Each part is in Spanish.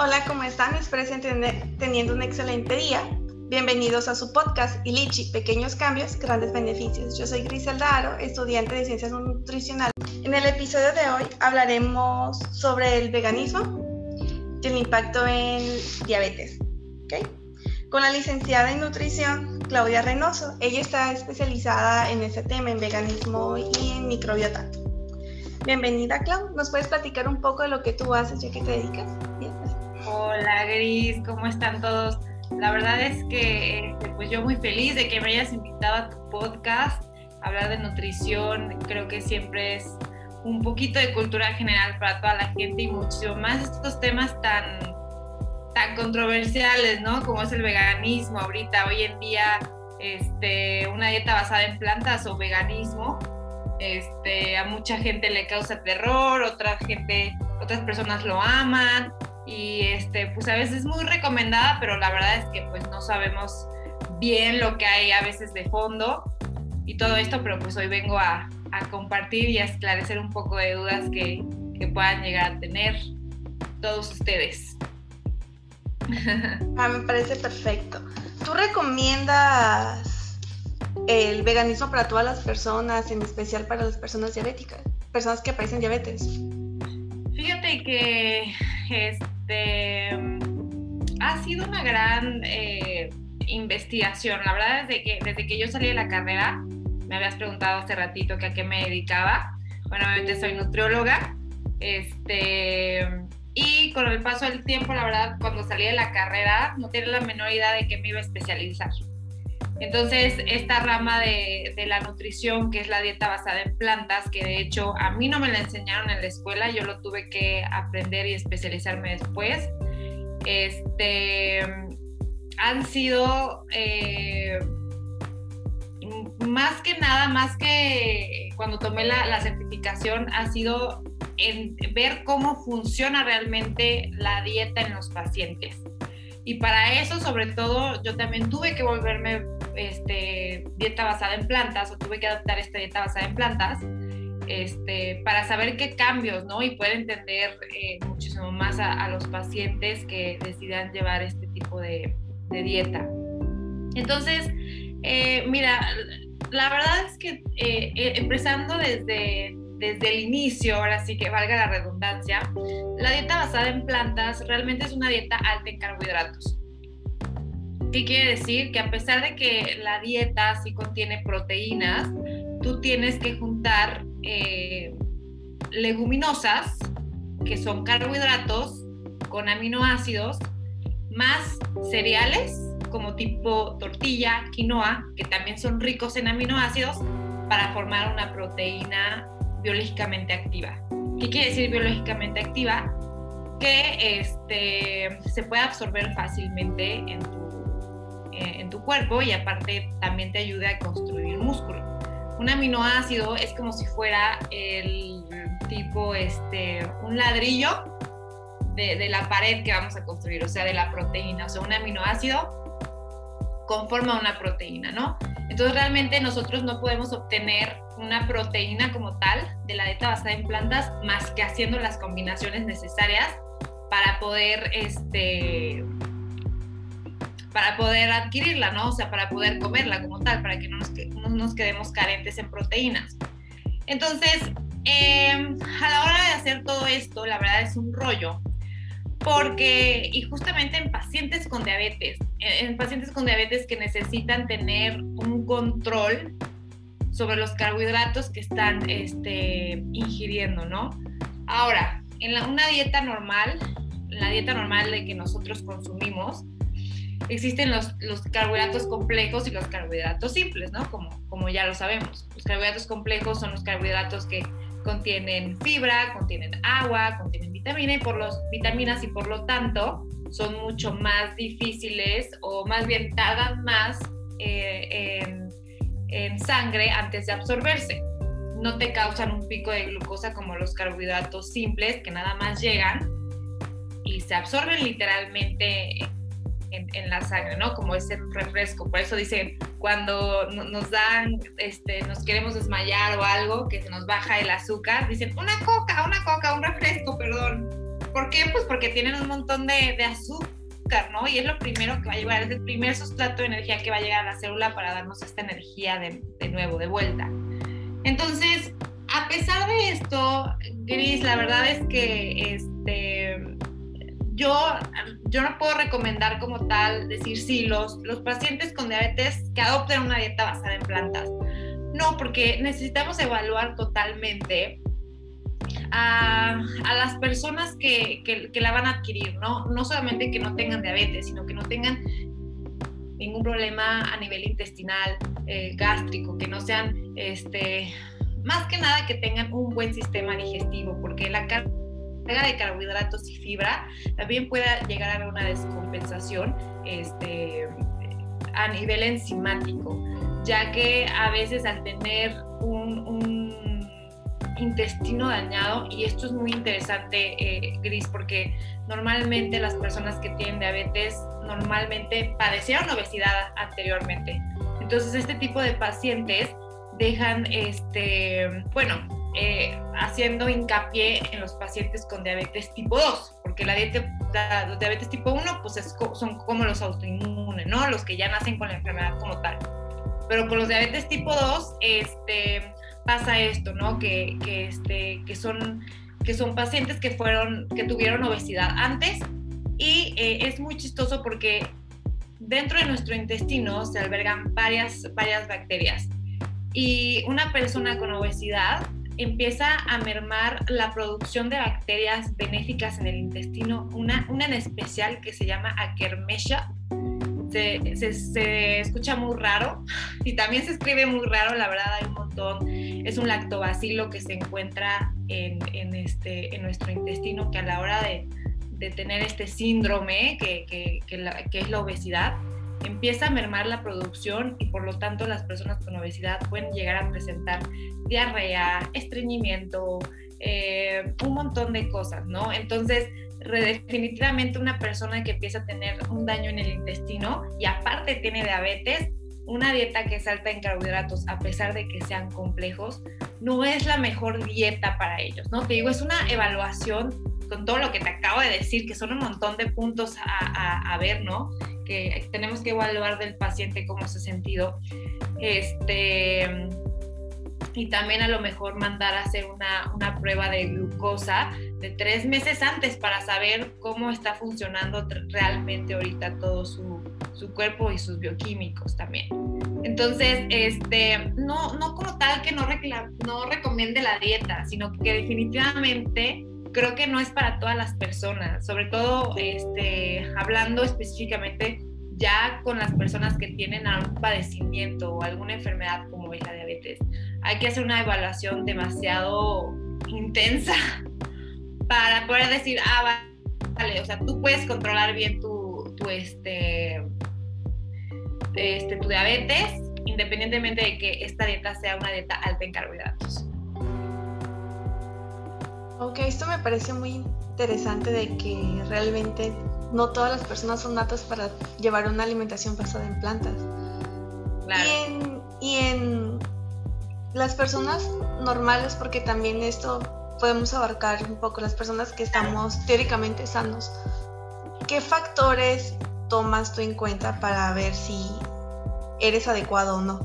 Hola, ¿cómo están? Espero estén teniendo un excelente día. Bienvenidos a su podcast Ilichi, Pequeños Cambios, Grandes Beneficios. Yo soy Griselda Aro, estudiante de Ciencias Nutricionales. En el episodio de hoy hablaremos sobre el veganismo y el impacto en diabetes. ¿okay? Con la licenciada en nutrición, Claudia Reynoso. Ella está especializada en ese tema, en veganismo y en microbiota. Bienvenida, Clau. ¿Nos puedes platicar un poco de lo que tú haces y a qué te dedicas? Hola, Gris. ¿Cómo están todos? La verdad es que este, pues yo muy feliz de que me hayas invitado a tu podcast. Hablar de nutrición creo que siempre es un poquito de cultura general para toda la gente y mucho más estos temas tan, tan controversiales, ¿no? Como es el veganismo ahorita, hoy en día, este, una dieta basada en plantas o veganismo, este, a mucha gente le causa terror, otra gente, otras personas lo aman y este, pues a veces es muy recomendada, pero la verdad es que pues no sabemos bien lo que hay a veces de fondo y todo esto, pero pues hoy vengo a, a compartir y a esclarecer un poco de dudas que, que puedan llegar a tener todos ustedes. Ah, me parece perfecto. ¿Tú recomiendas el veganismo para todas las personas, en especial para las personas diabéticas, personas que padecen diabetes? Fíjate que este ha sido una gran eh, investigación. La verdad, desde que, desde que yo salí de la carrera, me habías preguntado hace ratito que a qué me dedicaba. Bueno, obviamente soy nutrióloga. Este, y con el paso del tiempo, la verdad, cuando salí de la carrera, no tenía la menor idea de que me iba a especializar. Entonces, esta rama de, la nutrición, que es la dieta basada en plantas, que de hecho a mí no me la enseñaron en la escuela, yo lo tuve que aprender y especializarme después, este, han sido eh, más que nada, más que cuando tomé la, la certificación, ha sido en ver cómo funciona realmente la dieta en los pacientes. Y para eso, sobre todo, yo también tuve que volverme este, dieta basada en plantas o tuve que adaptar esta dieta basada en plantas este, para saber qué cambios, ¿no? Y poder entender eh, muchísimo más a, los pacientes que decidan llevar este tipo de, dieta. Entonces, eh, mira, la verdad es que eh, empezando desde, desde el inicio, ahora sí que valga la redundancia, la dieta basada en plantas realmente es una dieta alta en carbohidratos. ¿Qué quiere decir? Que a pesar de que la dieta sí contiene proteínas, tú tienes que juntar eh, leguminosas, que son carbohidratos, con aminoácidos, más cereales como tipo tortilla, quinoa, que también son ricos en aminoácidos, para formar una proteína biológicamente activa. ¿Qué quiere decir biológicamente activa? Que este, se puede absorber fácilmente en tu en tu cuerpo y aparte también te ayuda a construir músculo. Un aminoácido es como si fuera el tipo, este, un ladrillo de, de, la pared que vamos a construir, o sea, de la proteína. O sea, un aminoácido conforma una proteína, ¿no? Entonces realmente nosotros no podemos obtener una proteína como tal de la dieta basada en plantas más que haciendo las combinaciones necesarias para poder este, para poder adquirirla, ¿no? O sea, para poder comerla como tal, para que no nos, no nos quedemos carentes en proteínas. Entonces, em, a la hora de hacer todo esto, la verdad es un rollo, porque, y justamente en pacientes con diabetes, en pacientes con diabetes que necesitan tener un control sobre los carbohidratos que están este, ingiriendo, ¿no? Ahora, en una dieta normal, la dieta normal de que nosotros consumimos, existen los, los, carbohidratos complejos y los carbohidratos simples, ¿no? Como, como ya lo sabemos. Los carbohidratos complejos son los carbohidratos que contienen fibra, contienen agua, contienen vitamina y por los vitaminas y por lo tanto son mucho más difíciles o más bien tardan más eh, en, en sangre antes de absorberse. No te causan un pico de glucosa como los carbohidratos simples que nada más llegan y se absorben literalmente en, la sangre, ¿no? Como ese refresco. Por eso dicen, cuando nos dan, este, nos queremos desmayar o algo, que se nos baja el azúcar, dicen, una coca, una coca, un refresco, perdón. ¿Por qué? Pues porque tienen un montón de, de azúcar, ¿no? Y es lo primero que va a llegar, es el primer sustrato de energía que va a llegar a la célula para darnos esta energía de, de nuevo, de vuelta. Entonces, a pesar de esto, Gris, la verdad es que este, yo, yo no puedo recomendar como tal decir sí, los, los pacientes con diabetes que adopten una dieta basada en plantas. No, porque necesitamos evaluar totalmente a, a las personas que, que, que, la van a adquirir, ¿no? No solamente que no tengan diabetes, sino que no tengan ningún problema a nivel intestinal, eh, gástrico, que no sean, este, más que nada que tengan un buen sistema digestivo, porque la carga de carbohidratos y fibra también puede llegar a una descompensación este, a nivel enzimático, ya que a veces al tener un, un intestino dañado, y esto es muy interesante, eh, Gris, porque normalmente las personas que tienen diabetes normalmente padecieron obesidad anteriormente. Entonces, este tipo de pacientes dejan, este, bueno, eh, haciendo hincapié en los pacientes con diabetes tipo 2, porque la, la diabetes tipo 1 pues es, son como los autoinmunes, ¿no? Los que ya nacen con la enfermedad como tal. Pero con los diabetes tipo 2 este, pasa esto, ¿no? Que, que, este, que, son, que son pacientes que, fueron, que tuvieron obesidad antes y eh, es muy chistoso porque dentro de nuestro intestino se albergan varias, varias bacterias y una persona con obesidad empieza a mermar la producción de bacterias benéficas en el intestino, una, una en especial que se llama Akkermesha. Se, se, escucha muy raro y también se escribe muy raro, la verdad hay un montón. Es un lactobacilo que se encuentra en, en este, en nuestro intestino que a la hora de, de tener este síndrome que, que, que es la obesidad, empieza a mermar la producción y por lo tanto las personas con obesidad pueden llegar a presentar diarrea, estreñimiento, eh, un montón de cosas, ¿no? Entonces, definitivamente una persona que empieza a tener un daño en el intestino y aparte tiene diabetes, una dieta que es alta en carbohidratos, a pesar de que sean complejos, no es la mejor dieta para ellos, ¿no? Te digo, es una evaluación con todo lo que te acabo de decir, que son un montón de puntos a, a ver, ¿no? Que tenemos que evaluar del paciente cómo se ha sentido. Este, y también a lo mejor mandar a hacer una, una, prueba de glucosa de tres meses antes para saber cómo está funcionando realmente ahorita todo su, su cuerpo y sus bioquímicos también. Entonces, este, no, no como tal que no, no recomiende la dieta, sino que definitivamente creo que no es para todas las personas, sobre todo este, hablando específicamente ya con las personas que tienen algún padecimiento o alguna enfermedad como es la diabetes. Hay que hacer una evaluación demasiado intensa para poder decir, ah, vale, o sea, tú puedes controlar bien tu, tu, este, este, tu diabetes independientemente de que esta dieta sea una dieta alta en carbohidratos. Ok, esto me parece muy interesante de que realmente no todas las personas son natas para llevar una alimentación basada en plantas. Y, en, las personas normales, porque también esto podemos abarcar un poco las personas que estamos teóricamente sanos, ¿qué factores tomas tú en cuenta para ver si eres adecuado o no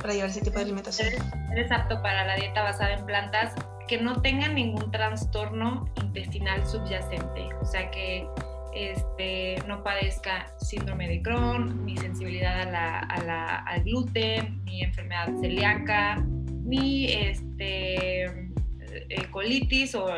para llevar ese tipo de alimentación? eres apto para la dieta basada en plantas que no tengan ningún trastorno intestinal subyacente, o sea que este, no padezca síndrome de Crohn, ni sensibilidad a la, al gluten, ni enfermedad celíaca, ni este, eh, colitis o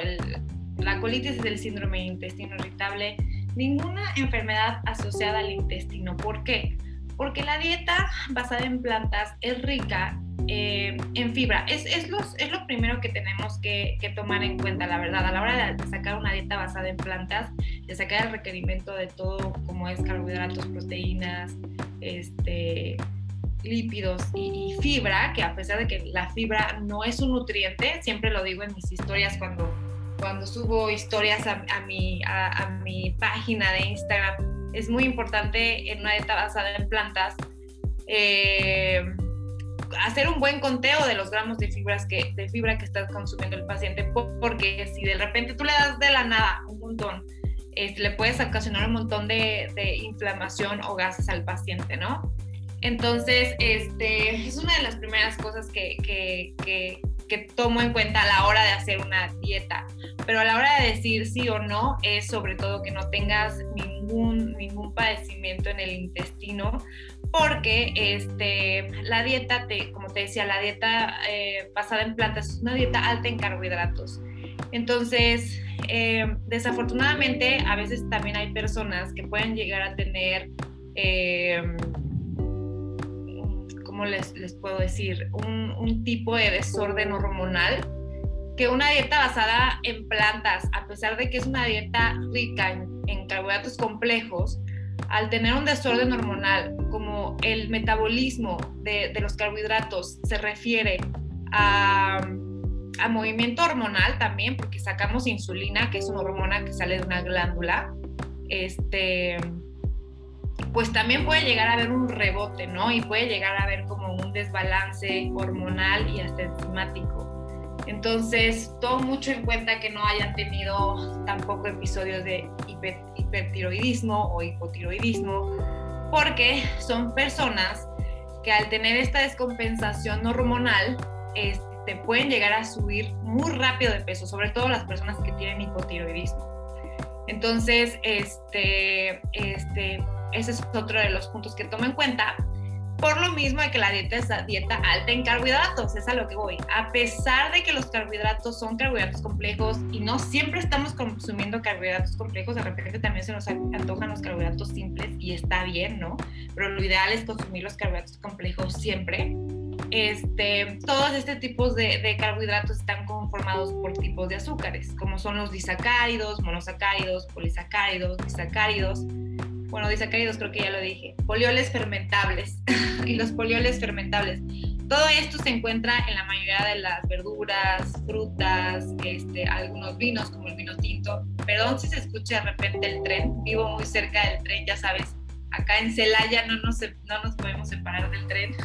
la colitis es el síndrome de intestino irritable, ninguna enfermedad asociada al intestino. ¿Por qué? Porque la dieta basada en plantas es rica eh, en fibra. Es, es, es, lo primero que tenemos que, tomar en cuenta, la verdad, a la hora de sacar una dieta basada en plantas, de sacar el requerimiento de todo, como es carbohidratos, proteínas, este, lípidos y, fibra, que a pesar de que la fibra no es un nutriente, siempre lo digo en mis historias cuando, cuando subo historias a, mi, a, mi página de Instagram, es muy importante en una dieta basada en plantas. Eh, hacer un buen conteo de los gramos de, fibras que, de fibra que está consumiendo el paciente, porque si de repente tú le das de la nada un montón, este, le puedes ocasionar un montón de, inflamación o gases al paciente, ¿no? Entonces, este, es una de las primeras cosas que, que, que tomo en cuenta a la hora de hacer una dieta. Pero a la hora de decir sí o no, es sobre todo que no tengas ningún, ningún padecimiento en el intestino, porque este, la dieta, te, como te decía, la dieta eh, basada en plantas es una dieta alta en carbohidratos. Entonces, eh, desafortunadamente, a veces también hay personas que pueden llegar a tener, eh, ¿cómo les, puedo decir? Un, tipo de desorden hormonal que una dieta basada en plantas, a pesar de que es una dieta rica en, carbohidratos complejos, al tener un desorden hormonal, como el metabolismo de, de los carbohidratos se refiere a, a, movimiento hormonal también, porque sacamos insulina, que es una hormona que sale de una glándula, este, pues también puede llegar a haber un rebote, ¿no? Y puede llegar a haber como un desbalance hormonal y hasta enzimático. Entonces, todo mucho en cuenta que no hayan tenido tampoco episodios de hiper, hipertiroidismo o hipotiroidismo, porque son personas que al tener esta descompensación hormonal, este, pueden llegar a subir muy rápido de peso, sobre todo las personas que tienen hipotiroidismo. Entonces, este, este, ese es otro de los puntos que tomo en cuenta por lo mismo de que la dieta es dieta alta en carbohidratos, es a lo que voy. A pesar de que los carbohidratos son carbohidratos complejos y no siempre estamos consumiendo carbohidratos complejos, de repente también se nos antojan los carbohidratos simples y está bien, ¿no? Pero lo ideal es consumir los carbohidratos complejos siempre. Este, todos este tipos de, de carbohidratos están conformados por tipos de azúcares, como son los disacáridos, monosacáridos, polisacáridos, disacáridos bueno, disacáridos creo que ya lo dije, polioles fermentables y los polioles fermentables. Todo esto se encuentra en la mayoría de las verduras, frutas, este, algunos vinos como el vino tinto. Perdón si se escucha de repente el tren, vivo muy cerca del tren, ya sabes, acá en Celaya no nos, no nos podemos separar del tren.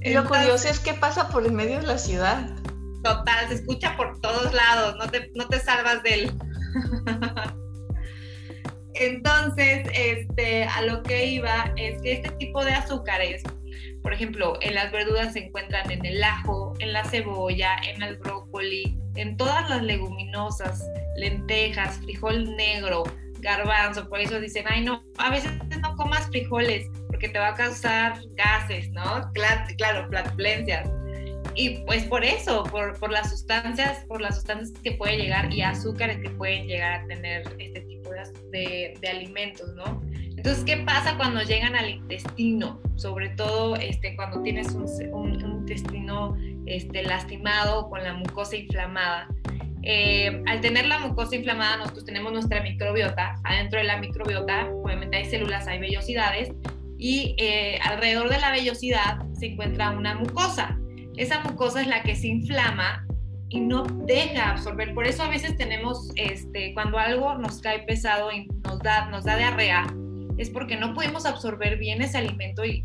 y lo curioso es que pasa por el medio de la ciudad. Total, se escucha por todos lados, no te, no te salvas del... Entonces, este, a lo que iba es que este tipo de azúcares, por ejemplo, en las verduras se encuentran en el ajo, en la cebolla, en el brócoli, en todas las leguminosas, lentejas, frijol negro, garbanzo, por eso dicen, ay no, a veces no comas frijoles porque te va a causar gases, ¿no? Claro, claro flatulencias. Y pues por eso, por, por, las sustancias, por las sustancias que puede llegar y azúcares que pueden llegar a tener este tipo de, de, alimentos, ¿no? Entonces, ¿qué pasa cuando llegan al intestino? Sobre todo este, cuando tienes un, intestino este, lastimado con la mucosa inflamada. Eh, al tener la mucosa inflamada, nosotros tenemos nuestra microbiota. Adentro de la microbiota, obviamente hay células, hay vellosidades, y eh, alrededor de la vellosidad se encuentra una mucosa. Esa mucosa es la que se inflama y no deja absorber. Por eso a veces tenemos, este, cuando algo nos cae pesado y nos da, nos da diarrea, es porque no pudimos absorber bien ese alimento y,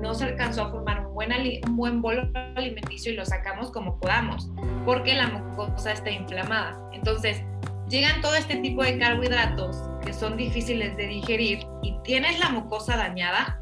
no se alcanzó a formar un buen, un buen bolo alimenticio y lo sacamos como podamos, porque la mucosa está inflamada. Entonces, llegan todo este tipo de carbohidratos que son difíciles de digerir y tienes la mucosa dañada,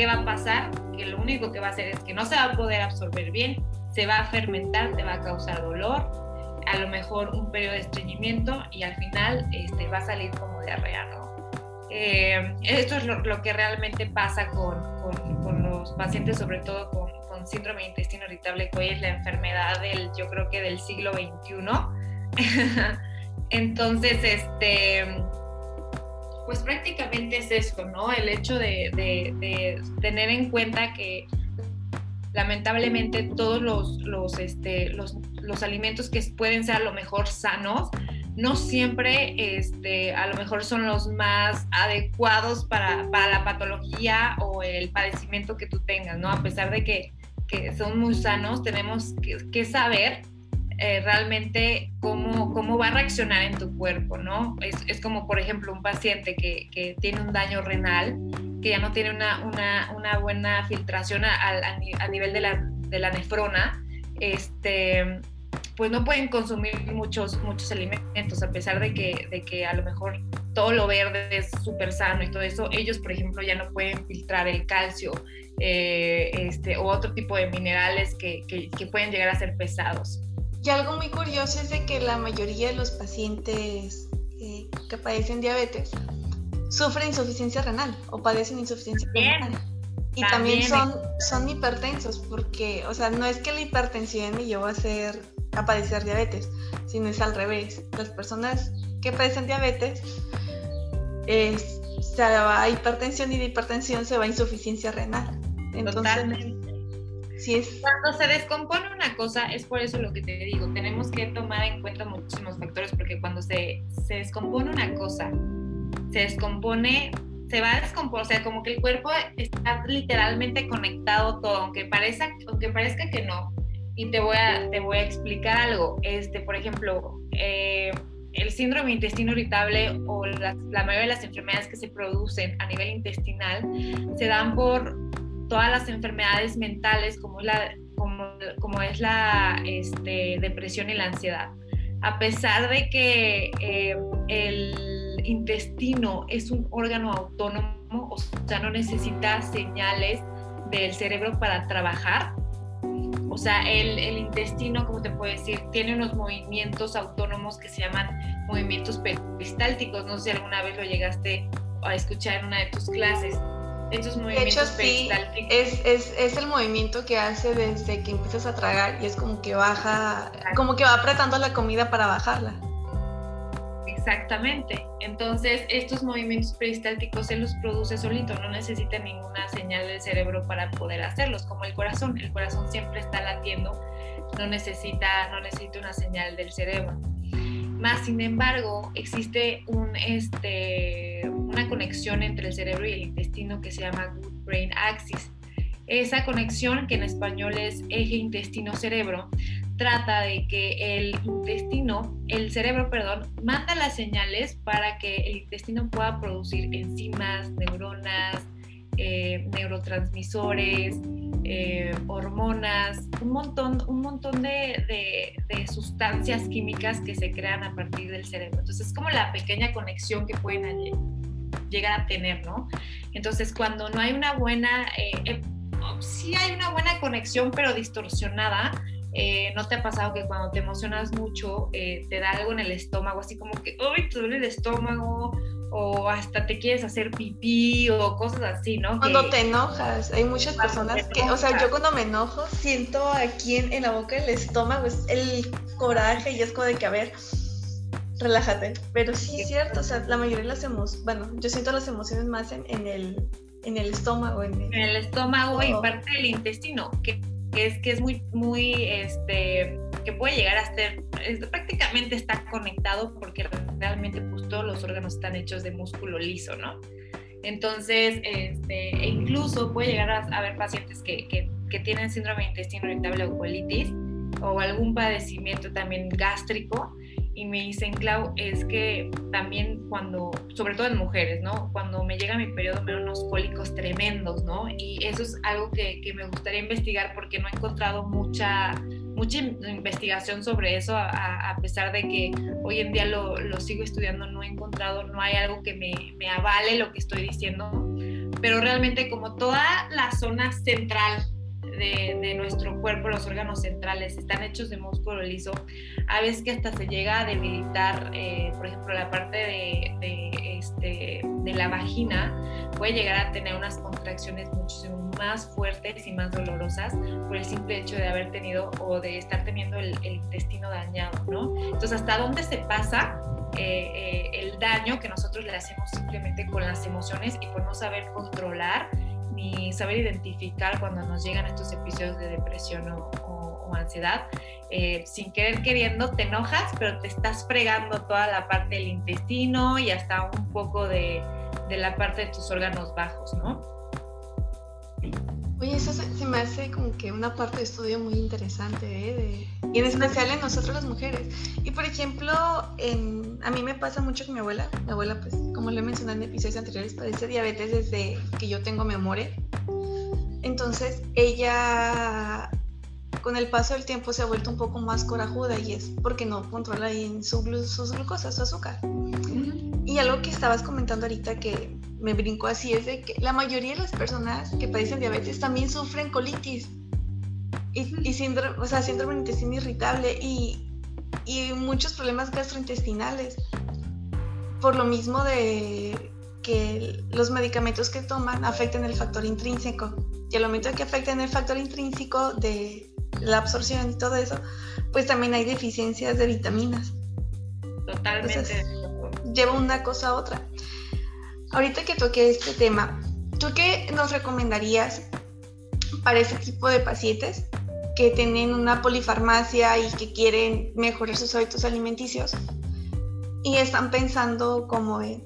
¿qué va a pasar? Que lo único que va a hacer es que no se va a poder absorber bien se va a fermentar, te va a causar dolor, a lo mejor un periodo de estreñimiento y al final este, va a salir como diarrea, ¿no? Eh, esto es lo, que realmente pasa con, con, con, los pacientes, sobre todo con, con síndrome de intestino irritable, que hoy es la enfermedad del, yo creo que del siglo XXI. Entonces, este, pues prácticamente es eso, ¿no? El hecho de, tener en cuenta que lamentablemente todos los, los, este, los, los, alimentos que pueden ser a lo mejor sanos, no siempre este, a lo mejor son los más adecuados para, para la patología o el padecimiento que tú tengas, ¿no? A pesar de que, que son muy sanos, tenemos que saber eh, realmente cómo, cómo va a reaccionar en tu cuerpo, ¿no? Es, es como, por ejemplo, un paciente que, que, tiene un daño renal que ya no tiene una, una, una buena filtración a, a, nivel de la, de la nefrona, este, pues no pueden consumir muchos, muchos alimentos, a pesar de que, de que a lo mejor todo lo verde es súper sano y todo eso, ellos, por ejemplo, ya no pueden filtrar el calcio eh, este, o otro tipo de minerales que, que, que, pueden llegar a ser pesados. Y algo muy curioso es de que la mayoría de los pacientes eh, que padecen diabetes sufren insuficiencia renal o padecen insuficiencia renal. Y también, son, son hipertensos, porque, o sea, no es que la hipertensión me llevó a, ser, a padecer diabetes, sino es al revés. Las personas que padecen diabetes es, se va a hipertensión y de hipertensión se va a insuficiencia renal. Entonces, Totalmente. Cuando se descompone una cosa, es por eso lo que te digo, tenemos que tomar en cuenta muchísimos factores, porque cuando se, se descompone una cosa, se descompone se va a descomponer, o sea, como que el cuerpo está literalmente conectado todo, aunque parezca, aunque parezca que no. Y te voy a, te voy a explicar algo. Este, por ejemplo, eh, el síndrome intestino irritable o la, mayoría de las enfermedades que se producen a nivel intestinal se dan por todas las enfermedades mentales como la, como, como es la este, depresión y la ansiedad. A pesar de que eh, el intestino es un órgano autónomo, o sea, no necesita señales del cerebro para trabajar. O sea, el, el, intestino, como te puedo decir, tiene unos movimientos autónomos que se llaman movimientos peristálticos. No sé si alguna vez lo llegaste a escuchar en una de tus clases. Estos movimientos de hecho, sí, es, es, es, el movimiento que hace desde que empiezas a tragar y es como que baja, como que va apretando la comida para bajarla. Exactamente. Entonces, estos movimientos peristálticos se los produce solito, no necesita ninguna señal del cerebro para poder hacerlos, como el corazón. El corazón siempre está latiendo, no necesita, no necesita una señal del cerebro. Más sin embargo, existe un, este, una conexión entre el cerebro y el intestino que se llama Good Brain Axis. Esa conexión, que en español es eje intestino-cerebro, trata de que el intestino, el cerebro, perdón, manda las señales para que el intestino pueda producir enzimas, neuronas, eh, neurotransmisores, eh, hormonas, un montón, un montón de, sustancias químicas que se crean a partir del cerebro. Entonces es como la pequeña conexión que pueden llegar a tener, ¿no? Entonces cuando no hay una buena, eh, sí hay una buena conexión, pero distorsionada, eh, ¿No te ha pasado que cuando te emocionas mucho eh, te da algo en el estómago, así como que, ¡ay, te duele el estómago! O hasta te quieres hacer pipí o cosas así, ¿no? Cuando te enojas, hay muchas personas que, o sea, yo cuando me enojo siento aquí en, la boca el estómago, es el coraje y es como de que, a ver, relájate. Pero sí es cierto, o sea, la mayoría de las emociones, bueno, yo siento las emociones más en, el, en el estómago. En el, en el estómago y parte del intestino, que que es que es muy, muy, este, que puede llegar a ser, prácticamente está conectado porque realmente pues todos los órganos están hechos de músculo liso, ¿no? Entonces, este, e incluso puede llegar a haber pacientes que, que, que tienen síndrome de intestino irritable o colitis o algún padecimiento también gástrico y me dicen, Clau, es que también cuando, sobre todo en mujeres, ¿no? Cuando me llega mi periodo me dan unos cólicos tremendos, ¿no? Y eso es algo que, que, me gustaría investigar porque no he encontrado mucha, mucha investigación sobre eso, a, a pesar de que hoy en día lo, lo, sigo estudiando, no he encontrado, no hay algo que me, me avale lo que estoy diciendo, pero realmente como toda la zona central de, nuestro cuerpo, los órganos centrales, están hechos de músculo liso, a veces que hasta se llega a debilitar, eh, por ejemplo, la parte de, este, de la vagina, puede llegar a tener unas contracciones muchísimo más fuertes y más dolorosas por el simple hecho de haber tenido o de estar teniendo el, intestino dañado, ¿no? Entonces, ¿hasta dónde se pasa eh, eh, el daño que nosotros le hacemos simplemente con las emociones y por no saber controlar ni saber identificar cuando nos llegan estos episodios de depresión o, ansiedad. Eh, sin querer queriendo te enojas, pero te estás fregando toda la parte del intestino y hasta un poco de, de la parte de tus órganos bajos, ¿no? Oye, eso se, me hace como que una parte de estudio muy interesante, ¿eh? y en especial en nosotros las mujeres. Y por ejemplo, en, a mí me pasa mucho con mi abuela. Mi abuela, pues, como le he mencionado en episodios anteriores, padece diabetes desde que yo tengo memoria. Entonces, ella, con el paso del tiempo, se ha vuelto un poco más corajuda y es porque no controla bien su sus glucosas, su azúcar. Y algo que estabas comentando ahorita que me brincó así es de que la mayoría de las personas que padecen diabetes también sufren colitis. Y, síndrome, o sea, síndrome de intestino irritable y, y muchos problemas gastrointestinales. Por lo mismo de que los medicamentos que toman afectan el factor intrínseco. Y al momento de que afecten el factor intrínseco de la absorción y todo eso, pues también hay deficiencias de vitaminas. Totalmente. lleva una cosa a otra. Ahorita que toqué este tema, ¿tú qué nos recomendarías para ese tipo de pacientes que tienen una polifarmacia y que quieren mejorar sus hábitos alimenticios y están pensando como en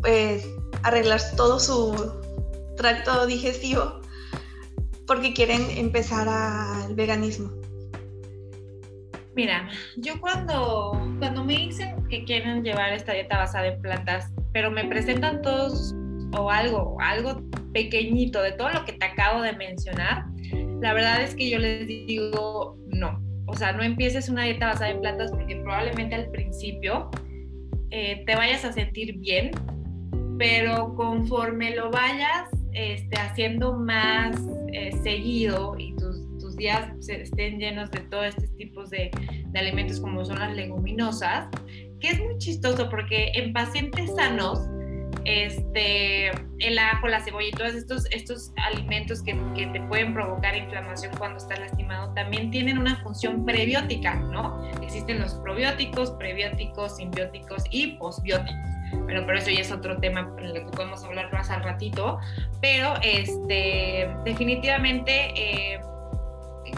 pues, arreglar todo su tracto digestivo porque quieren empezar al veganismo? Mira, yo cuando, cuando me dicen que quieren llevar esta dieta basada en plantas, pero me presentan todos o algo, algo pequeñito de todo lo que te acabo de mencionar, la verdad es que yo les digo no. O sea, no empieces una dieta basada en plantas porque probablemente al principio eh, te vayas a sentir bien, pero conforme lo vayas este, haciendo más eh, seguido y tus, tus, días estén llenos de todos estos tipos de, de alimentos como son las leguminosas, que es muy chistoso porque en pacientes sanos, este, el ajo, la cebolla y todos estos, estos alimentos que, que, te pueden provocar inflamación cuando estás lastimado también tienen una función prebiótica, ¿no? Existen los probióticos, prebióticos, simbióticos y posbióticos. Bueno, pero eso ya es otro tema en el que podemos hablar más al ratito. Pero este, definitivamente, eh,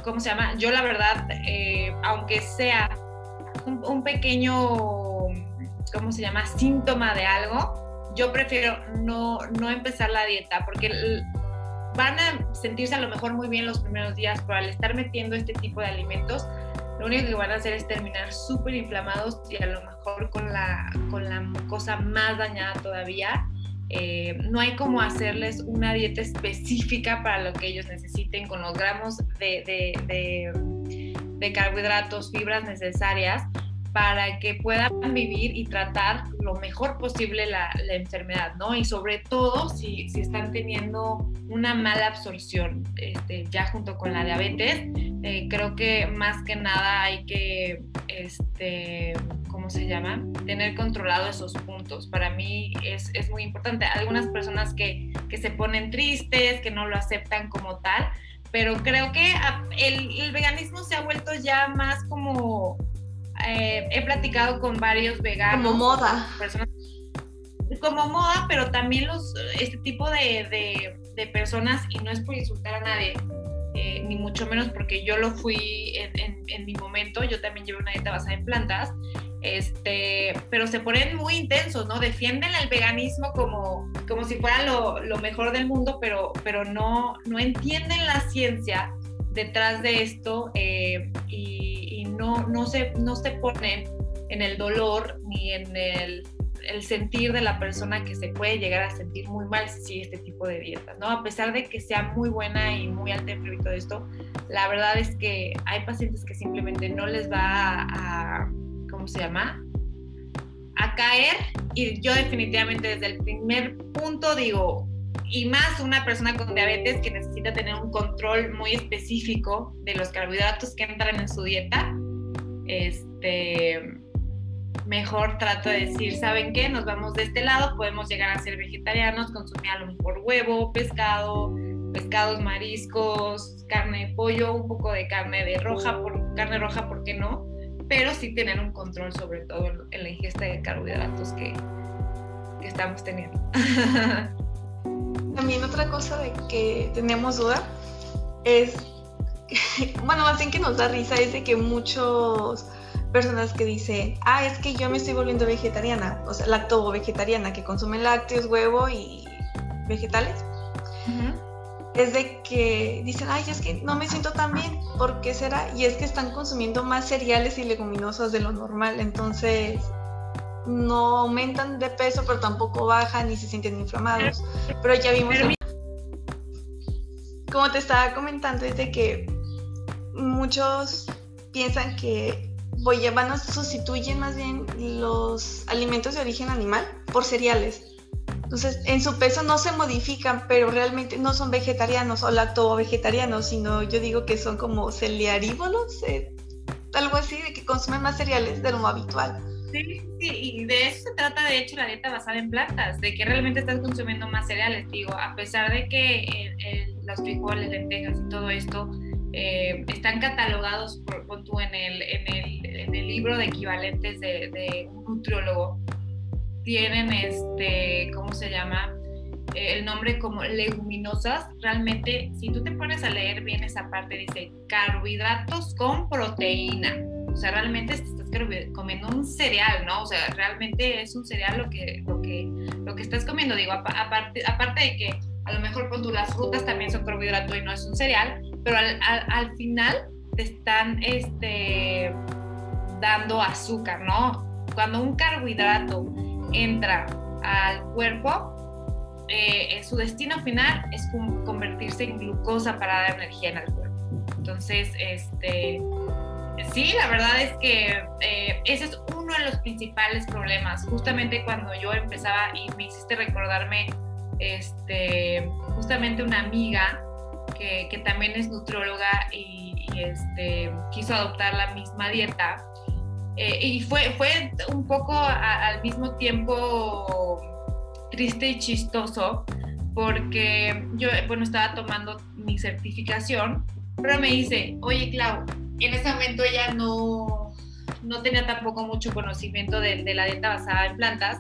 ¿cómo se llama? Yo la verdad, eh, aunque sea un, un pequeño ¿cómo se llama?, síntoma de algo, yo prefiero no, no empezar la dieta porque van a sentirse a lo mejor muy bien los primeros días, pero al estar metiendo este tipo de alimentos, lo único que van a hacer es terminar súper inflamados y a lo mejor con la, con la mucosa más dañada todavía. Eh, no hay como hacerles una dieta específica para lo que ellos necesiten con los gramos de, de, de, de carbohidratos, fibras necesarias, para que puedan vivir y tratar lo mejor posible la, enfermedad, ¿no? Y sobre todo si, si están teniendo una mala absorción, este, ya junto con la diabetes, eh, creo que más que nada hay que, este, ¿cómo se llama? Tener controlado esos puntos. Para mí es, es muy importante. Algunas personas que, que se ponen tristes, que no lo aceptan como tal, pero creo que el, el veganismo se ha vuelto ya más como eh, he platicado con varios veganos. Como moda. Personas, como moda, pero también los, este tipo de, de, personas, y no es por insultar a nadie, eh, ni mucho menos porque yo lo fui en, en, mi momento, yo también llevo una dieta basada en plantas, este, pero se ponen muy intensos, ¿no? Defienden el veganismo como, como si fuera lo, lo mejor del mundo, pero, pero no, no entienden la ciencia detrás de esto eh, y no, no, se, no se ponen en el dolor ni en el, el, sentir de la persona que se puede llegar a sentir muy mal si este tipo de dietas, ¿no? A pesar de que sea muy buena y muy alta en todo esto, la verdad es que hay pacientes que simplemente no les va a, ¿cómo se llama? A caer y yo definitivamente desde el primer punto digo, y más una persona con diabetes que necesita tener un control muy específico de los carbohidratos que entran en su dieta, este, mejor trato de decir, ¿saben qué? Nos vamos de este lado, podemos llegar a ser vegetarianos, consumir a lo huevo, pescado, pescados, mariscos, carne de pollo, un poco de carne de roja, por, carne roja, ¿por qué no? Pero sí tener un control sobre todo en la ingesta de carbohidratos que, que estamos teniendo. También otra cosa de que tenemos duda es bueno, más bien que nos da risa es de que muchas personas que dicen, ah, es que yo me estoy volviendo vegetariana, o sea, lacto vegetariana, que consumen lácteos, huevo y vegetales. es de que dicen, ay, es que no me siento tan bien, ¿por qué será? Y es que están consumiendo más cereales y leguminosas de lo normal, entonces no aumentan de peso, pero tampoco bajan ni se sienten inflamados. Pero ya vimos, como te estaba comentando, es de que muchos piensan que van a sustituyen más bien los alimentos de origen animal por cereales. Entonces, en su peso no se modifican, pero realmente no son vegetarianos o lacto-vegetarianos, sino yo digo que son como celiarívolos, eh, algo así, de que consumen más cereales de lo habitual. Sí, sí, y de eso se trata de hecho la dieta basada en plantas, de que realmente estás consumiendo más cereales, digo, a pesar de que los frijoles, lentejas y todo esto eh, están catalogados por, tú en, el, en, el, en, el, libro de equivalentes de, de, un nutriólogo, tienen este, ¿cómo se llama? Eh, el nombre como leguminosas, realmente si tú te pones a leer bien esa parte, dice carbohidratos con proteína. O sea, realmente estás comiendo un cereal, ¿no? O sea, realmente es un cereal lo que, lo que, lo que estás comiendo. Digo, aparte, aparte de que a lo mejor con las frutas también son carbohidratos y no es un cereal, pero al, al, final te están este, dando azúcar, ¿no? Cuando un carbohidrato entra al cuerpo, eh, su destino final es convertirse en glucosa para dar energía en el cuerpo. Entonces, este, sí, la verdad es que eh, ese es uno de los principales problemas. Justamente cuando yo empezaba y me hiciste recordarme este, justamente una amiga que, que también es nutrióloga y, este, quiso adoptar la misma dieta. Eh, y fue, fue un poco al mismo tiempo triste y chistoso porque yo, bueno, estaba tomando mi certificación, pero me dice, oye, Clau, en ese momento ella no, no tenía tampoco mucho conocimiento de, de la dieta basada en plantas,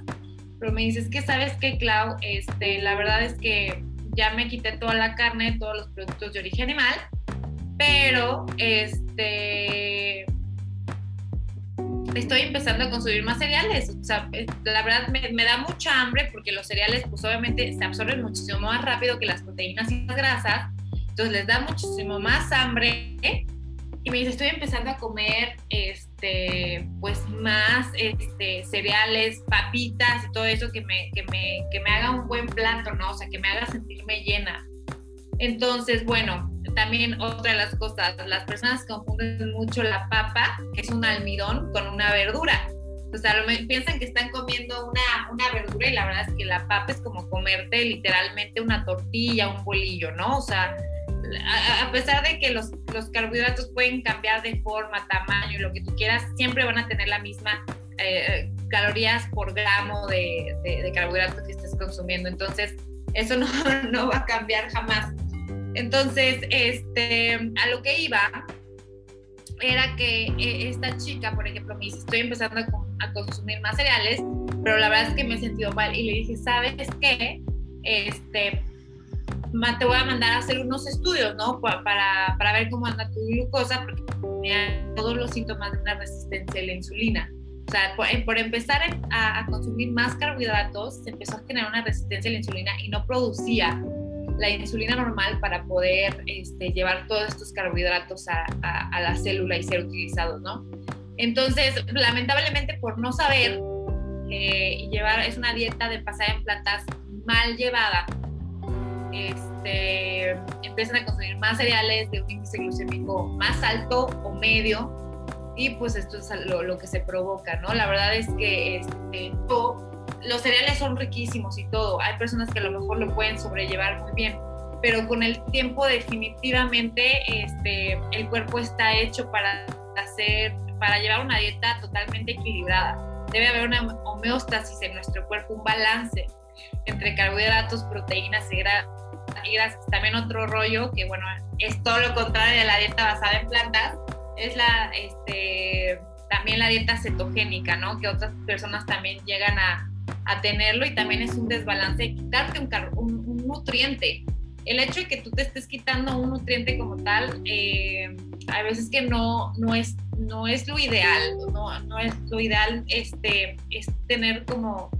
pero me dices que sabes que Clau, este, la verdad es que ya me quité toda la carne, todos los productos de origen animal, pero este estoy empezando a consumir más cereales. O sea, eh, la verdad me, me, da mucha hambre porque los cereales, pues obviamente se absorben muchísimo más rápido que las proteínas y las grasas. Entonces les da muchísimo más hambre. Y me dice, estoy empezando a comer este, pues más este, cereales, papitas y todo eso que me, que, me, que me haga un buen plato, ¿no? O sea, que me haga sentirme llena. Entonces, bueno, también otra de las cosas, las personas confunden mucho la papa, que es un almidón, con una verdura. O sea, piensan que están comiendo una, una verdura y la verdad es que la papa es como comerte literalmente una tortilla, un bolillo, ¿no? O sea, a, pesar de que los, los, carbohidratos pueden cambiar de forma, tamaño y lo que tú quieras, siempre van a tener la misma eh, calorías por gramo de, de, carbohidratos que estés consumiendo. Entonces, eso no, no, va a cambiar jamás. Entonces, este, a lo que iba era que eh, esta chica, por ejemplo, me dice, estoy empezando a, a, consumir más cereales, pero la verdad es que me he sentido mal y le dije, ¿sabes qué? Este, te voy a mandar a hacer unos estudios, ¿no? Para, para ver cómo anda tu glucosa, porque tenía todos los síntomas de una resistencia a la insulina. O sea, por, empezar a, consumir más carbohidratos, se empezó a generar una resistencia a la insulina y no producía la insulina normal para poder este, llevar todos estos carbohidratos a, a, la célula y ser utilizados, ¿no? Entonces, lamentablemente por no saber eh, llevar, es una dieta de pasar en plantas mal llevada, este, empiezan a consumir más cereales de un índice glucémico más alto o medio y pues esto es lo, que se provoca, ¿no? La verdad es que este, los cereales son riquísimos y todo, hay personas que a lo mejor lo pueden sobrellevar muy bien, pero con el tiempo definitivamente este, el cuerpo está hecho para hacer, para llevar una dieta totalmente equilibrada. Debe haber una homeostasis en nuestro cuerpo, un balance entre carbohidratos, proteínas y grasas y. También otro rollo que, bueno, es todo lo contrario de la dieta basada en plantas, es la, este, también la dieta cetogénica, ¿no? Que otras personas también llegan a, a tenerlo y también es un desbalance quitarte un, un, nutriente. El hecho de que tú te estés quitando un nutriente como tal, eh, a veces que no, no, es, no es lo ideal, no, no es lo ideal este, es tener como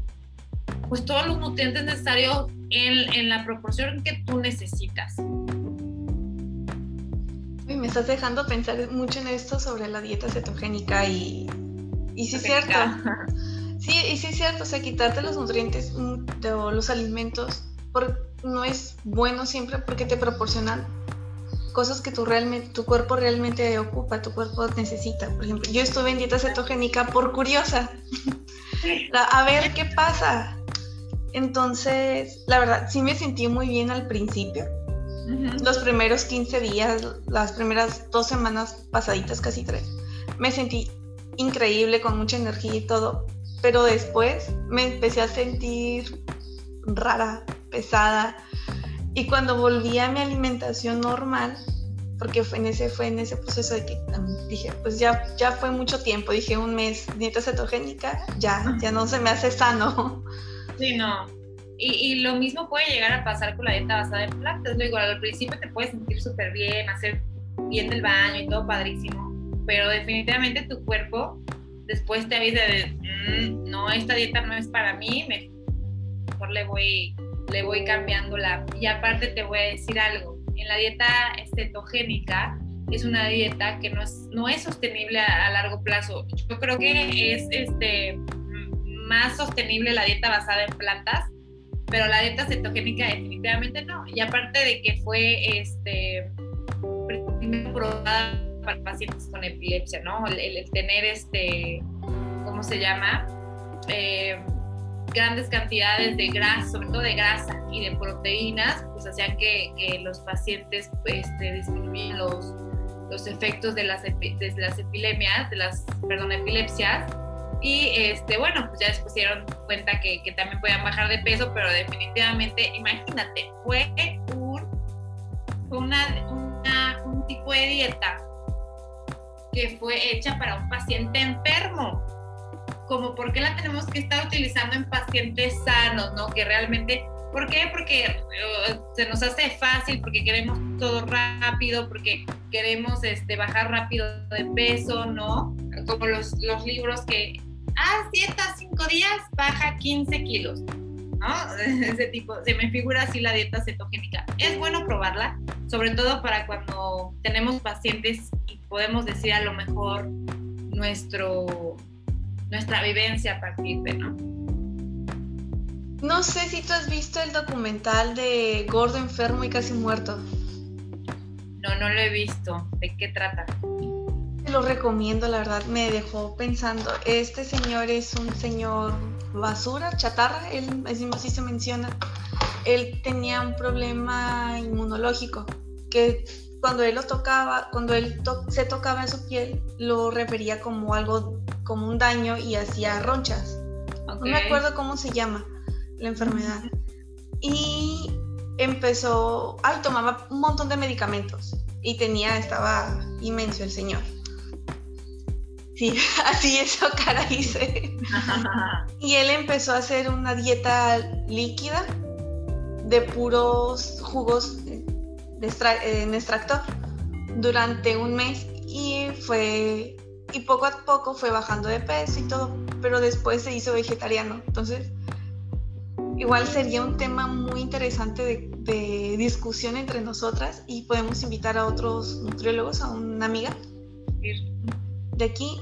pues todos los nutrientes necesarios en, en la proporción que tú necesitas. Uy, me estás dejando pensar mucho en esto sobre la dieta cetogénica y, y sí es cierto. Sí, y sí es cierto, o sea, quitarte los nutrientes mm, o los alimentos no es bueno siempre porque te proporcionan cosas que tu, realmente, tu cuerpo realmente ocupa, tu cuerpo necesita. Por ejemplo, yo estuve en dieta cetogénica por curiosa, a ver qué pasa. Entonces, la verdad, sí me sentí muy bien al principio. Los primeros 15 días, las primeras dos semanas pasaditas, casi tres, me sentí increíble, con mucha energía y todo, pero después me empecé a sentir rara, pesada, y cuando volví a mi alimentación normal, porque fue en ese, fue en ese proceso de que dije, pues ya, ya fue mucho tiempo, dije un mes, dieta cetogénica, ya, ya no se me hace sano. Sí, no. Y, lo mismo puede llegar a pasar con la dieta basada en plantas. Luego, al principio te puedes sentir súper bien, hacer bien del baño y todo padrísimo, pero definitivamente tu cuerpo después te avisa de, mm, no, esta dieta no es para mí, mejor le voy le voy cambiando la... Y aparte te voy a decir algo, en la dieta cetogénica es una dieta que no es, no es sostenible a, largo plazo. Yo creo que es este, más sostenible la dieta basada en plantas, pero la dieta cetogénica definitivamente no. Y aparte de que fue este, probada para pacientes con epilepsia, ¿no? El, tener este, ¿cómo se llama? Eh, grandes cantidades de grasa, sobre todo de grasa y de proteínas, pues hacían que, los pacientes disminuyeran los, los efectos de las, de las epilemias, de las, perdón, epilepsias. Y este, bueno, pues ya después se dieron cuenta que, también podían bajar de peso, pero definitivamente, imagínate, fue un, una, un tipo de dieta que fue hecha para un paciente enfermo como por qué la tenemos que estar utilizando en pacientes sanos, ¿no? Que realmente, ¿por qué? Porque eh, se nos hace fácil, porque queremos todo rápido, porque queremos este, bajar rápido de peso, ¿no? Como los, los libros que, ah, dieta cinco días, baja 15 kilos, ¿no? Ese tipo, se me figura así la dieta cetogénica. Es bueno probarla, sobre todo para cuando tenemos pacientes y podemos decir a lo mejor nuestro nuestra vivencia a partir de, ¿no? No sé si tú has visto el documental de Gordo enfermo y casi muerto. No, no lo he visto. ¿De qué trata? Lo recomiendo, la verdad, me dejó pensando. Este señor es un señor basura, chatarra, él mismo así se menciona. Él tenía un problema inmunológico que cuando él lo tocaba, cuando él se tocaba en su piel, lo refería como algo como un daño y hacía ronchas. No me acuerdo cómo se llama la enfermedad. Y empezó, ay, tomaba un montón de medicamentos y tenía, estaba inmenso el señor. Sí, así eso cara hice. y él empezó a hacer una dieta líquida de puros jugos en extractor durante un mes y fue y poco a poco fue bajando de peso y todo, pero después se hizo vegetariano. Entonces, igual sería un tema muy interesante de, discusión entre nosotras y podemos invitar a otros nutriólogos, a una amiga de aquí,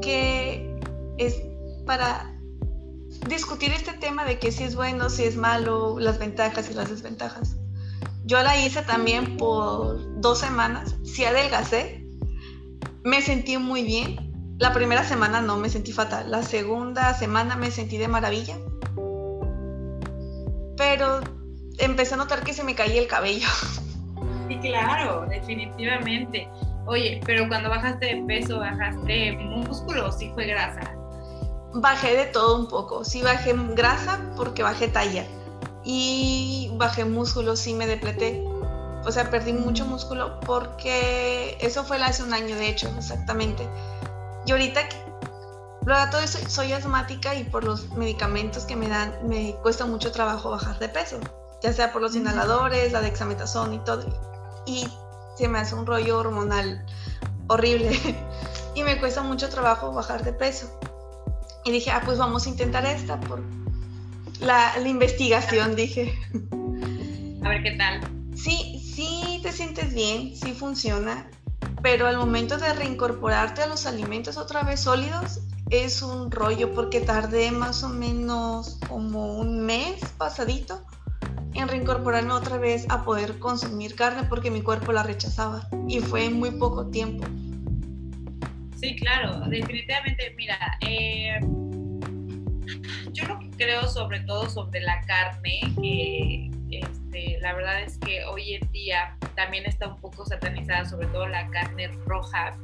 que es para discutir este tema de que si es bueno, si es malo, las ventajas y las desventajas. Yo la hice también por dos semanas, si adelgacé, me sentí muy bien. La primera semana no me sentí fatal. La segunda semana me sentí de maravilla. Pero empecé a notar que se me caía el cabello. Sí, claro, definitivamente. Oye, pero cuando bajaste de peso, ¿bajaste músculo o sí fue grasa? Bajé de todo un poco. Sí bajé grasa porque bajé talla. Y bajé músculo, sí me depleté o sea, perdí mucho músculo porque eso fue hace un año, de hecho, exactamente. Y ahorita, luego todo eso, soy asmática y por los medicamentos que me dan, me cuesta mucho trabajo bajar de peso, ya sea por los inhaladores, la dexametasona y todo. Y se me hace un rollo hormonal horrible y me cuesta mucho trabajo bajar de peso. Y dije, ah, pues vamos a intentar esta por, la, la investigación, dije. A ver qué tal. Sí, sí te sientes bien, sí funciona, pero al momento de reincorporarte a los alimentos otra vez sólidos es un rollo porque tardé más o menos como un mes pasadito en reincorporarme otra vez a poder consumir carne porque mi cuerpo la rechazaba y fue en muy poco tiempo. Sí, claro, definitivamente, mira, eh, yo lo que creo sobre todo sobre la carne, que este, la verdad es que hoy en día también está un poco satanizada, sobre todo la carne roja.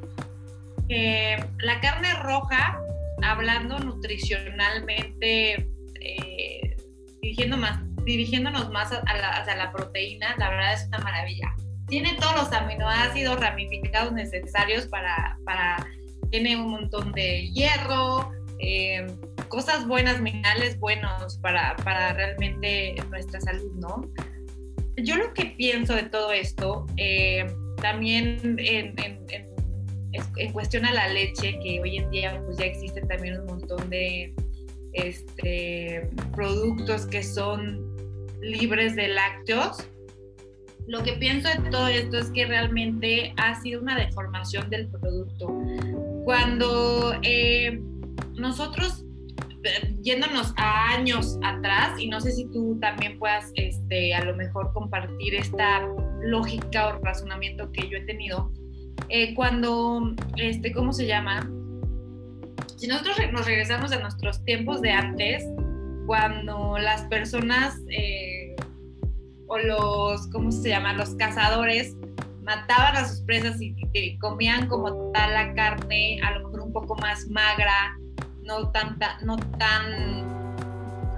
la carne roja, hablando nutricionalmente, eh, dirigiendo más, dirigiéndonos más a la, hacia la proteína, la verdad es una maravilla. Tiene todos los aminoácidos ramificados necesarios para, para tiene un montón de hierro, eh, cosas buenas, minerales buenos para, para, realmente nuestra salud, ¿no? Yo lo que pienso de todo esto, eh, también en, en, cuestión a la leche, que hoy en día pues ya existen también un montón de este, productos que son libres de lácteos. Lo que pienso de todo esto es que realmente ha sido una deformación del producto. Cuando eh, nosotros, eh, yéndonos a años atrás, y no sé si tú también puedas este, a lo mejor compartir esta lógica o razonamiento que yo he tenido, eh, cuando, este, ¿cómo se llama? Si nosotros nos regresamos a nuestros tiempos de antes, cuando las personas eh, o los, ¿cómo se llama? Los cazadores mataban a sus presas y, comían como tal la carne, a lo mejor un poco más magra, no tanta, no tan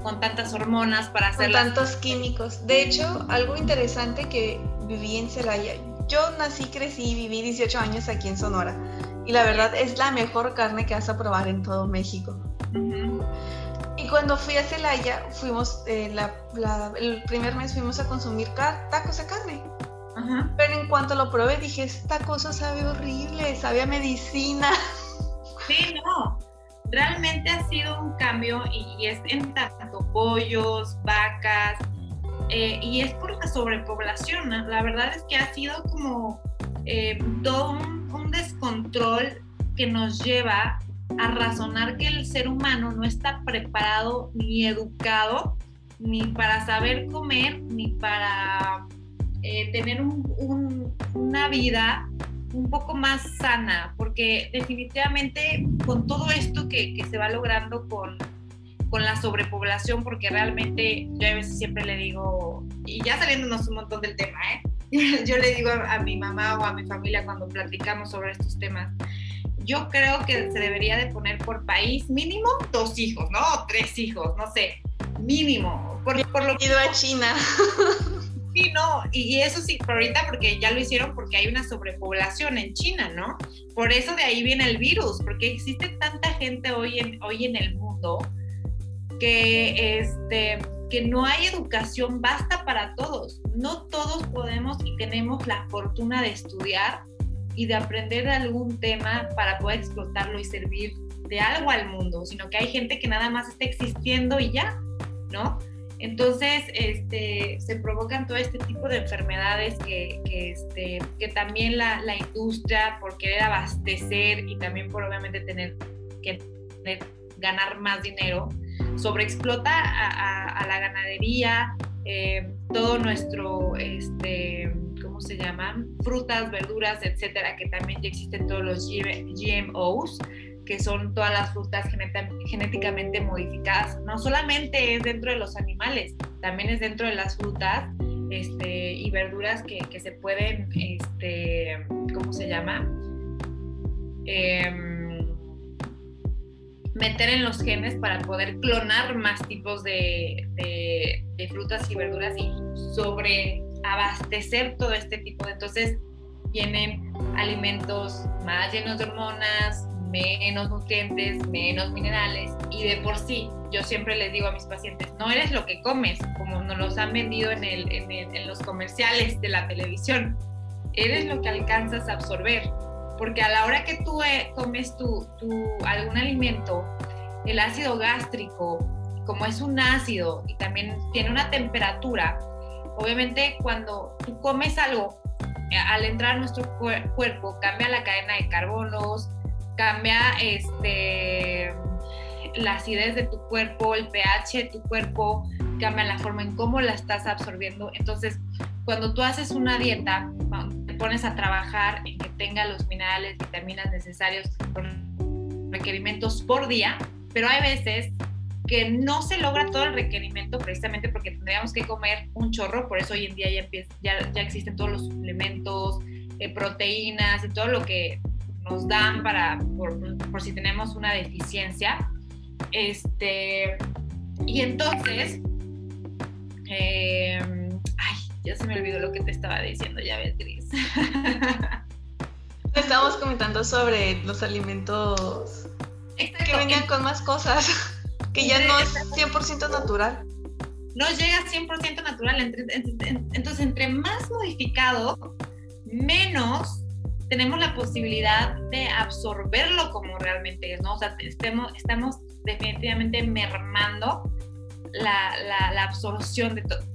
con tantas hormonas para hacer. Con tantos químicos. De hecho, algo interesante que viví en Celaya. Yo nací, crecí y viví 18 años aquí en Sonora. Y la verdad es la mejor carne que vas a probar en todo México. Cuando fui a Celaya, fuimos, eh, el primer mes fuimos a consumir tacos de carne. Pero en cuanto lo probé dije, esta cosa sabe horrible, sabe a medicina. Sí, no. Realmente ha sido un cambio y, es en tanto pollos, vacas, eh, y es por la sobrepoblación. La verdad es que ha sido como eh, todo un descontrol que nos lleva a razonar que el ser humano no está preparado ni educado ni para saber comer, ni para eh, tener una vida un poco más sana, porque definitivamente con todo esto que, se va logrando con, con, la sobrepoblación, porque realmente yo a veces siempre le digo, y ya saliéndonos un montón del tema, ¿eh? yo le digo a mi mamá o a mi familia cuando platicamos sobre estos temas, yo creo que se debería de poner por país mínimo dos hijos, ¿no? O tres hijos, no sé, mínimo. Por, por lo que... a China. Sí, no, y, eso sí, por ahorita porque ya lo hicieron porque hay una sobrepoblación en China, ¿no? Por eso de ahí viene el virus, porque existe tanta gente hoy en, hoy en el mundo que, este, que no hay educación basta para todos. No todos podemos y tenemos la fortuna de estudiar y de aprender de algún tema para poder explotarlo y servir de algo al mundo, sino que hay gente que nada más está existiendo y ya, ¿no? Entonces, este, se provocan todo este tipo de enfermedades que, que, este, que también la, la, industria, por querer abastecer y también por obviamente tener que ganar más dinero, sobreexplota a, a, la ganadería, eh, todo nuestro, este, ¿cómo se llaman? Frutas, verduras, etcétera, que también ya existen todos los GMOs, que son todas las frutas genéticamente modificadas. No solamente es dentro de los animales, también es dentro de las frutas este, y verduras que, que, se pueden, este, ¿cómo se llama? Em, meter en los genes para poder clonar más tipos de, de, de frutas y verduras y sobre abastecer todo este tipo de... Entonces vienen alimentos más llenos de hormonas, menos nutrientes, menos minerales y de por sí, yo siempre les digo a mis pacientes, no eres lo que comes, como nos los han vendido en, el, en, los comerciales de la televisión, eres lo que alcanzas a absorber, porque a la hora que tú eh, comes tu, tu, algún alimento, el ácido gástrico como es un ácido y también tiene una temperatura, obviamente cuando tú comes algo, eh, al entrar nuestro cuerpo, cambia la cadena de carbonos, cambia este, la acidez de tu cuerpo, el pH de tu cuerpo, cambia la forma en cómo la estás absorbiendo. Entonces, cuando tú haces una dieta, pones a trabajar en que tenga los minerales, vitaminas necesarios, requerimientos por día, pero hay veces que no se logra todo el requerimiento precisamente porque tendríamos que comer un chorro, por eso hoy en día ya, ya, existen todos los suplementos, eh, proteínas y todo lo que nos dan para, por, si tenemos una deficiencia. Este, y entonces, eh, ya se me olvidó lo que te estaba diciendo, ya ves, Gris. Estamos comentando sobre los alimentos que vengan con más cosas, que ya no es 100% natural. No llega 100% natural, entonces entre más modificado, menos tenemos la posibilidad de absorberlo como realmente es, ¿no? O sea, estemos, estamos definitivamente mermando la, la absorción de todo.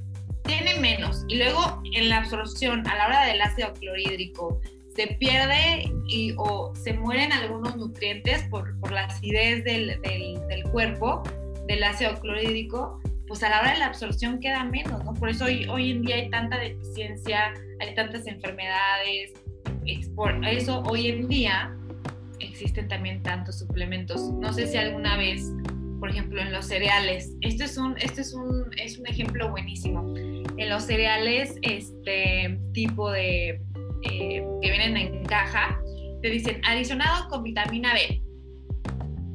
Tiene menos. Y luego en la absorción, a la hora del ácido clorhídrico, se pierde y, o se mueren algunos nutrientes por, por la acidez del, del, cuerpo, del ácido clorhídrico, pues a la hora de la absorción queda menos, ¿no? Por eso hoy, hoy en día hay tanta deficiencia, hay tantas enfermedades, por eso hoy en día existen también tantos suplementos. No sé si alguna vez, por ejemplo, en los cereales, este es un, este es un, es un ejemplo buenísimo. En los cereales, este tipo de eh, que vienen en caja, te dicen adicionado con vitamina B.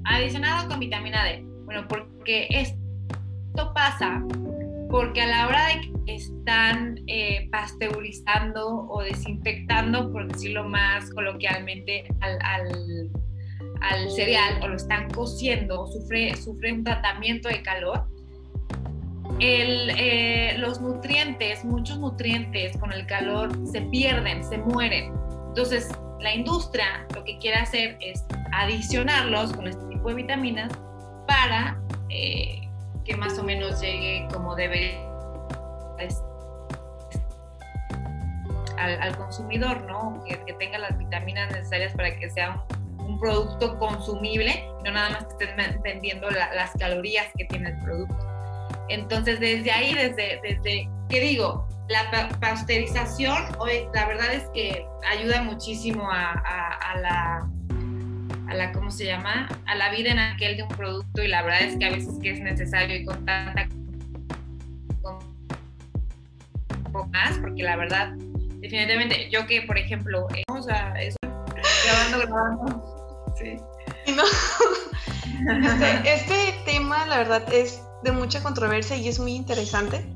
Adicionado con vitamina D. Bueno, porque esto pasa porque a la hora de que están eh, pasteurizando o desinfectando, por decirlo más coloquialmente, al, al, al, cereal o lo están cociendo, sufre, sufre un tratamiento de calor, el, eh, los nutrientes, muchos nutrientes con el calor se pierden, se mueren. Entonces, la industria lo que quiere hacer es adicionarlos con este tipo de vitaminas para eh, que más o menos llegue como debería al, al consumidor, ¿no? Que, que, tenga las vitaminas necesarias para que sea un, un producto consumible, no nada más que estés vendiendo la, las calorías que tiene el producto. Entonces, desde ahí, desde, desde ¿qué digo? La pasteurización, hoy la verdad es que ayuda muchísimo a, a, la, a la, ¿cómo se llama? A la vida en aquel de un producto y la verdad es que a veces que es necesario y con tanta poco más, porque la verdad, definitivamente, yo que, por ejemplo, eh, vamos a eso, grabando, grabando, sí. No. Este, este tema, la verdad, es de mucha controversia y es muy interesante.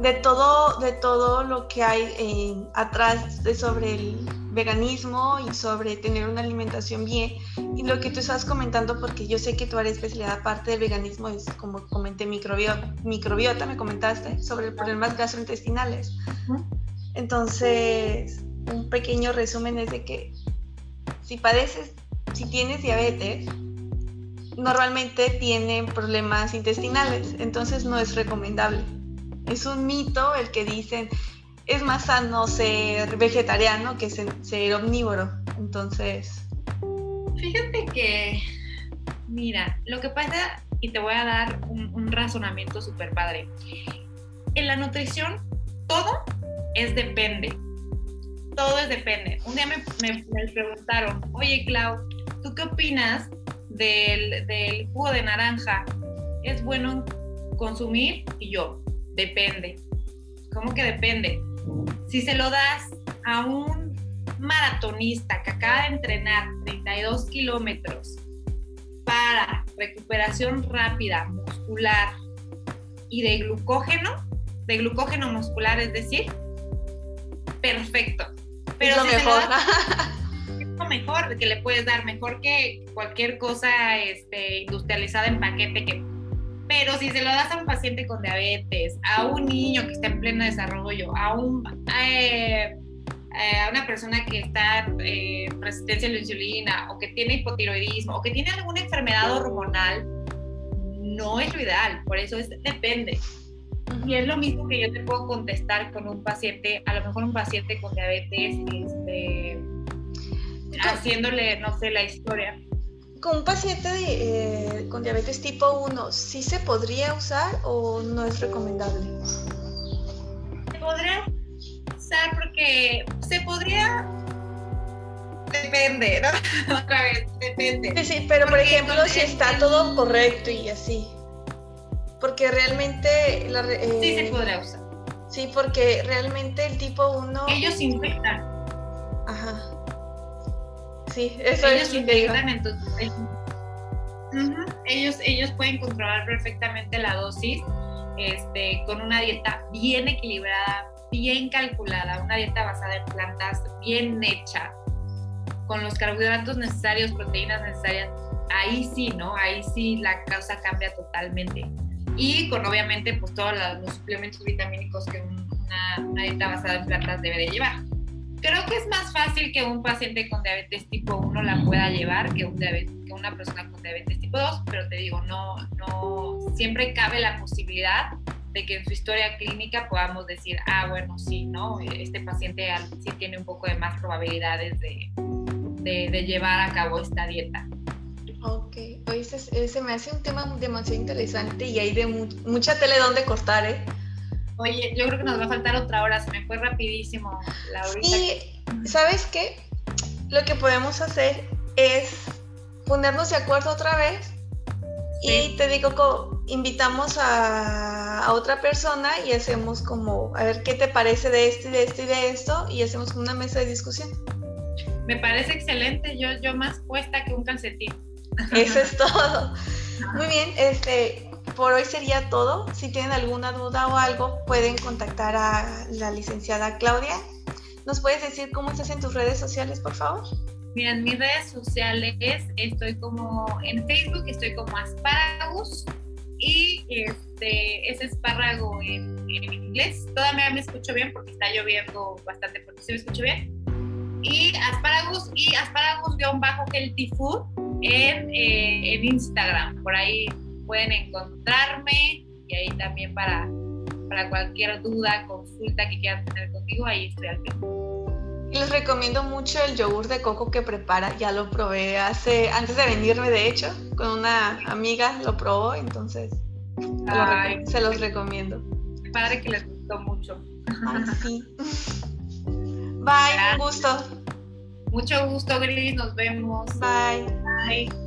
De todo, de todo lo que hay eh, atrás de sobre el veganismo y sobre tener una alimentación bien y lo que tú estás comentando porque yo sé que tu área especialidad aparte del veganismo es como comenté microbiota, microbiota me comentaste sobre problemas gastrointestinales entonces un pequeño resumen es de que si padeces si tienes diabetes normalmente tienen problemas intestinales, entonces no es recomendable. Es un mito el que dicen es más sano ser vegetariano que ser, omnívoro. Entonces. Fíjate que, mira, lo que pasa, y te voy a dar un, razonamiento súper padre. En la nutrición, todo es depende. Todo es depende. Un día me, me preguntaron, oye, Clau, ¿tú qué opinas del, jugo de naranja es bueno consumir y yo, depende. ¿Cómo que depende? Si se lo das a un maratonista que acaba de entrenar 32 kilómetros para recuperación rápida muscular y de glucógeno, de glucógeno muscular, es decir, perfecto. Pero si mejor. mejor, que le puedes dar, mejor que cualquier cosa este, industrializada en paquete que pero si se lo das a un paciente con diabetes, a un niño que está en pleno desarrollo, a, un, eh, a una persona que está eh, resistencia a la insulina o que tiene hipotiroidismo o que tiene alguna enfermedad hormonal, no es lo ideal, por eso es depende. Y es lo mismo que yo te puedo contestar con un paciente, a lo mejor un paciente con diabetes, este, haciéndole, no sé, la historia. Con un paciente eh, con diabetes tipo 1, ¿sí se podría usar o no es recomendable? Se podría usar porque se podría depende, ¿no? Otra vez, depende. Sí, sí, pero por ejemplo, si está todo correcto y así. Porque realmente... La, eh, sí se podría usar. Sí, porque realmente el tipo 1... Ellos infectan. Ajá. Sí, eso ellos es infectan, entonces... ellos, ellos pueden controlar perfectamente la dosis este, con una dieta bien equilibrada, bien calculada, una dieta basada en plantas bien hecha, con los carbohidratos necesarios, proteínas necesarias, ahí sí, ¿no? Ahí sí la causa cambia totalmente. Y con obviamente pues todos los suplementos vitamínicos que una, dieta basada en plantas debe de llevar. Creo que es más fácil que un paciente con diabetes tipo 1 la pueda llevar que, un que una persona con diabetes tipo 2, pero te digo, no, no, siempre cabe la posibilidad de que en su historia clínica podamos decir, ah, bueno, sí, ¿no? Este paciente sí tiene un poco de más probabilidades de, de, llevar a cabo esta dieta. Ok, hoy se, me hace un tema demasiado interesante y hay de mucha tele donde cortar, ¿eh? Oye, yo creo que nos va a faltar otra hora, se me fue rapidísimo la horita. Y, ¿sabes qué? Lo que podemos hacer es ponernos de acuerdo otra vez y te digo, invitamos a, a, otra persona y hacemos como, a ver qué te parece de esto y de esto y de esto y hacemos una mesa de discusión. Me parece excelente, yo, yo más puesta que un calcetín. Eso es todo. Muy bien, este, por hoy sería todo. Si tienen alguna duda o algo, pueden contactar a la licenciada Claudia. ¿Nos puedes decir cómo estás en tus redes sociales, por favor? Mira, en mis redes sociales estoy como en Facebook, estoy como Asparagus y este es espárrago en, en inglés. Todavía me escucho bien porque está lloviendo bastante, porque se me escucho bien y Asparagus y Asparagus-Healthy Food en, eh, en Instagram. Por ahí pueden encontrarme y ahí también para, para cualquier duda, consulta que quieran tener conmigo, ahí estoy al Y Les recomiendo mucho el yogur de coco que prepara. Ya lo probé hace antes de venirme, de hecho, con una amiga lo probó, entonces se los recomiendo. Padre que les gustó mucho. Ay, sí. Bye, un gusto. Mucho gusto, Gris. Nos vemos. Bye. Bye.